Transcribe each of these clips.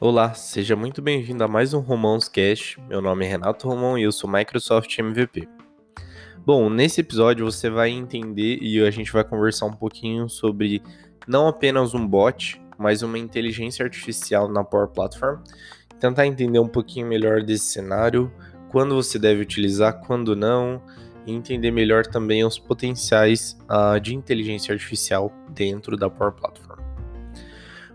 Olá, seja muito bem-vindo a mais um Romãos Cast. Meu nome é Renato Romão e eu sou Microsoft MVP. Bom, nesse episódio você vai entender e a gente vai conversar um pouquinho sobre não apenas um bot, mas uma inteligência artificial na Power Platform. Tentar entender um pouquinho melhor desse cenário, quando você deve utilizar, quando não, e entender melhor também os potenciais uh, de inteligência artificial dentro da Power Platform.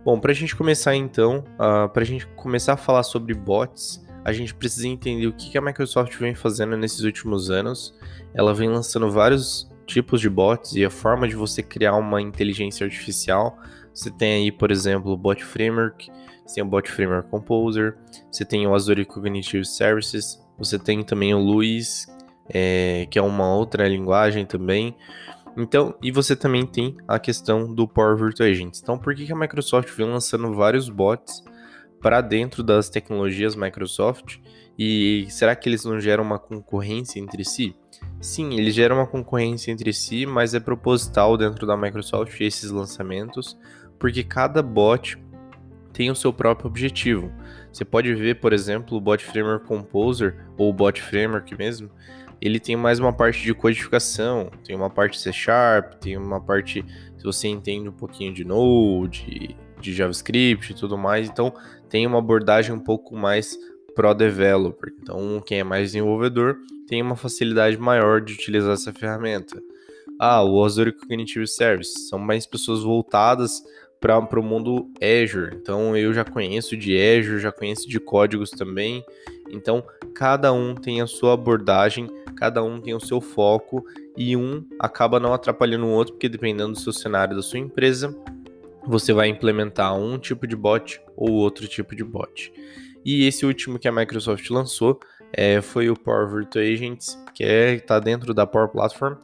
Bom, para a gente começar então, uh, para a gente começar a falar sobre bots, a gente precisa entender o que a Microsoft vem fazendo nesses últimos anos. Ela vem lançando vários tipos de bots e a forma de você criar uma inteligência artificial. Você tem aí, por exemplo, o Bot Framework, você tem o Bot Framework Composer, você tem o Azure Cognitive Services, você tem também o Luis, é, que é uma outra linguagem também. Então, e você também tem a questão do Power Virtual Agents. Então, por que, que a Microsoft vem lançando vários bots para dentro das tecnologias Microsoft? E será que eles não geram uma concorrência entre si? Sim, eles geram uma concorrência entre si, mas é proposital dentro da Microsoft esses lançamentos, porque cada bot tem o seu próprio objetivo. Você pode ver, por exemplo, o Bot Framework Composer ou o Bot Framework mesmo, ele tem mais uma parte de codificação, tem uma parte C Sharp, tem uma parte, se você entende um pouquinho de Node, de JavaScript e tudo mais, então tem uma abordagem um pouco mais pro developer. Então, quem é mais desenvolvedor tem uma facilidade maior de utilizar essa ferramenta. Ah, o Azure Cognitive Service são mais pessoas voltadas para o mundo Azure. Então eu já conheço de Azure, já conheço de códigos também. Então cada um tem a sua abordagem, cada um tem o seu foco e um acaba não atrapalhando o outro, porque dependendo do seu cenário da sua empresa, você vai implementar um tipo de bot ou outro tipo de bot. E esse último que a Microsoft lançou é, foi o Power Virtual Agents, que é, está dentro da Power Platform,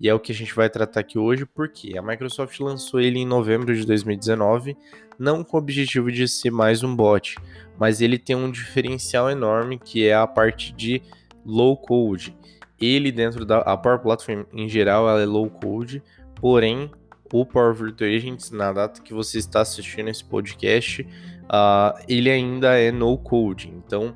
e é o que a gente vai tratar aqui hoje, porque a Microsoft lançou ele em novembro de 2019, não com o objetivo de ser mais um bot, mas ele tem um diferencial enorme que é a parte de low code. Ele dentro da a Power Platform em geral ela é low code, porém o Power Virtual Agents na data que você está assistindo esse podcast, uh, ele ainda é no code. Então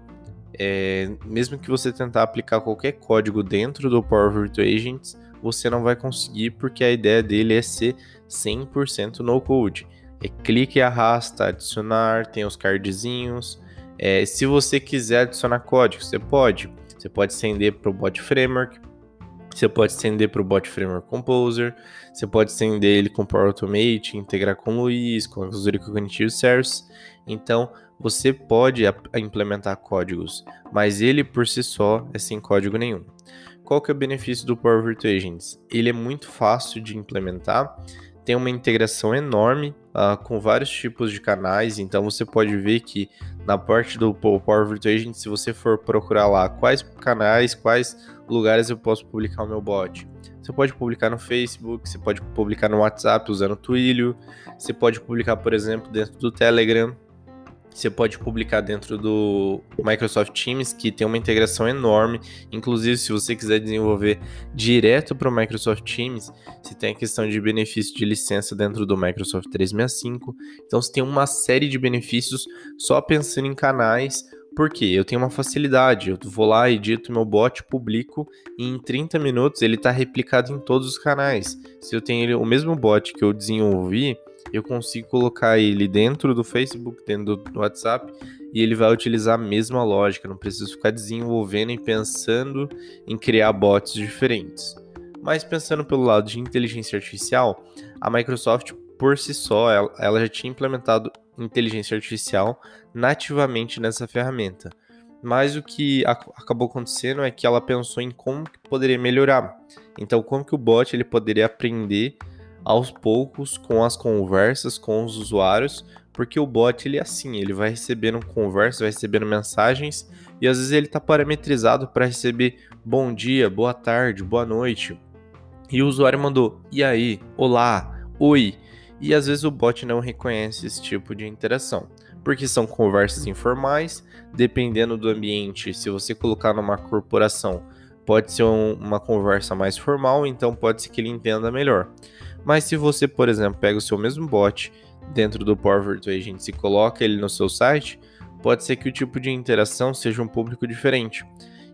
é, mesmo que você tentar aplicar qualquer código dentro do Power Virtual Agents, você não vai conseguir porque a ideia dele é ser 100% no code. É clique e arrasta, adicionar, tem os cardzinhos. É, se você quiser adicionar código, você pode. Você pode estender para o Bot Framework, você pode estender para o Bot Framework Composer, você pode estender ele com Power Automate, integrar com o Luiz, com o Azure Cognitive Service. Então, você pode implementar códigos, mas ele por si só é sem código nenhum. Qual que é o benefício do Power Virtual Agents? Ele é muito fácil de implementar, tem uma integração enorme uh, com vários tipos de canais, então você pode ver que na parte do Power Virtual Agent, se você for procurar lá quais canais, quais lugares eu posso publicar o meu bot, você pode publicar no Facebook, você pode publicar no WhatsApp usando o Twilio, você pode publicar, por exemplo, dentro do Telegram, você pode publicar dentro do Microsoft Teams, que tem uma integração enorme. Inclusive, se você quiser desenvolver direto para o Microsoft Teams, você tem a questão de benefício de licença dentro do Microsoft 365. Então, você tem uma série de benefícios só pensando em canais. Porque eu tenho uma facilidade, eu vou lá, edito meu bot, publico e em 30 minutos ele está replicado em todos os canais. Se eu tenho o mesmo bot que eu desenvolvi, eu consigo colocar ele dentro do Facebook, dentro do WhatsApp, e ele vai utilizar a mesma lógica. Não preciso ficar desenvolvendo e pensando em criar bots diferentes. Mas pensando pelo lado de inteligência artificial, a Microsoft por si só, ela, ela já tinha implementado inteligência artificial nativamente nessa ferramenta. Mas o que acabou acontecendo é que ela pensou em como poderia melhorar. Então, como que o bot ele poderia aprender aos poucos com as conversas com os usuários, porque o bot ele é assim, ele vai recebendo conversas, vai recebendo mensagens e às vezes ele está parametrizado para receber bom dia, boa tarde, boa noite. E o usuário mandou e aí, olá, oi. E às vezes o bot não reconhece esse tipo de interação, porque são conversas informais, dependendo do ambiente. Se você colocar numa corporação, pode ser um, uma conversa mais formal, então pode ser que ele entenda melhor. Mas se você, por exemplo, pega o seu mesmo bot dentro do Power Virtual Agents e coloca ele no seu site, pode ser que o tipo de interação seja um público diferente.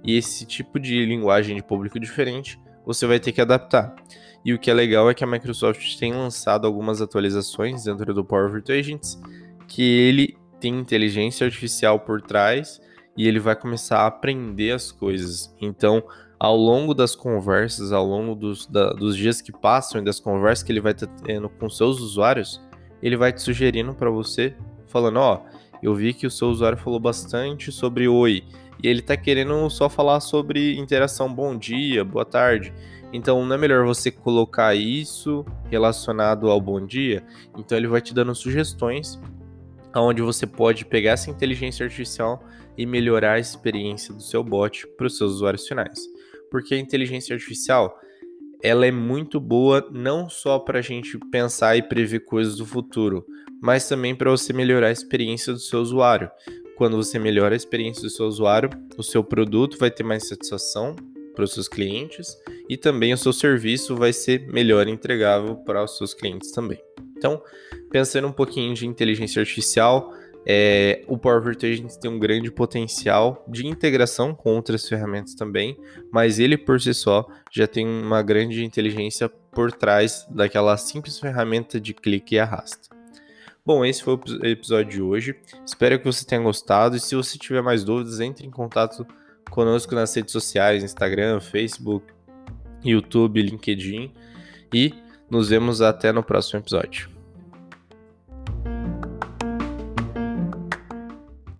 E esse tipo de linguagem de público diferente você vai ter que adaptar. E o que é legal é que a Microsoft tem lançado algumas atualizações dentro do Power Virtual Agents que ele tem inteligência artificial por trás e ele vai começar a aprender as coisas. Então, ao longo das conversas, ao longo dos, da, dos dias que passam e das conversas que ele vai tendo com seus usuários, ele vai te sugerindo para você, falando: Ó, oh, eu vi que o seu usuário falou bastante sobre oi, e ele tá querendo só falar sobre interação bom dia, boa tarde. Então não é melhor você colocar isso relacionado ao bom dia? Então ele vai te dando sugestões onde você pode pegar essa inteligência artificial e melhorar a experiência do seu bot para os seus usuários finais. Porque a inteligência artificial ela é muito boa não só para a gente pensar e prever coisas do futuro, mas também para você melhorar a experiência do seu usuário. Quando você melhora a experiência do seu usuário, o seu produto vai ter mais satisfação para os seus clientes e também o seu serviço vai ser melhor entregável para os seus clientes também. Então, pensando um pouquinho de inteligência artificial, é, o Power Virtual tem um grande potencial de integração com outras ferramentas também, mas ele por si só já tem uma grande inteligência por trás daquela simples ferramenta de clique e arrasta. Bom, esse foi o episódio de hoje. Espero que você tenha gostado e se você tiver mais dúvidas, entre em contato conosco nas redes sociais, Instagram, Facebook, YouTube, LinkedIn e nos vemos até no próximo episódio.